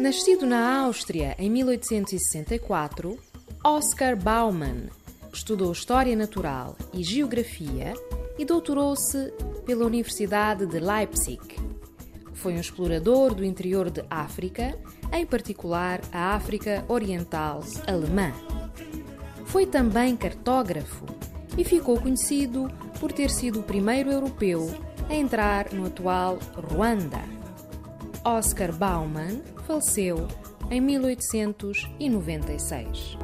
Nascido na Áustria em 1864, Oscar Baumann estudou História Natural e Geografia e doutorou-se pela Universidade de Leipzig. Foi um explorador do interior de África, em particular a África Oriental Alemã. Foi também cartógrafo e ficou conhecido por ter sido o primeiro europeu a entrar no atual Ruanda. Oscar Baumann faleceu em 1896.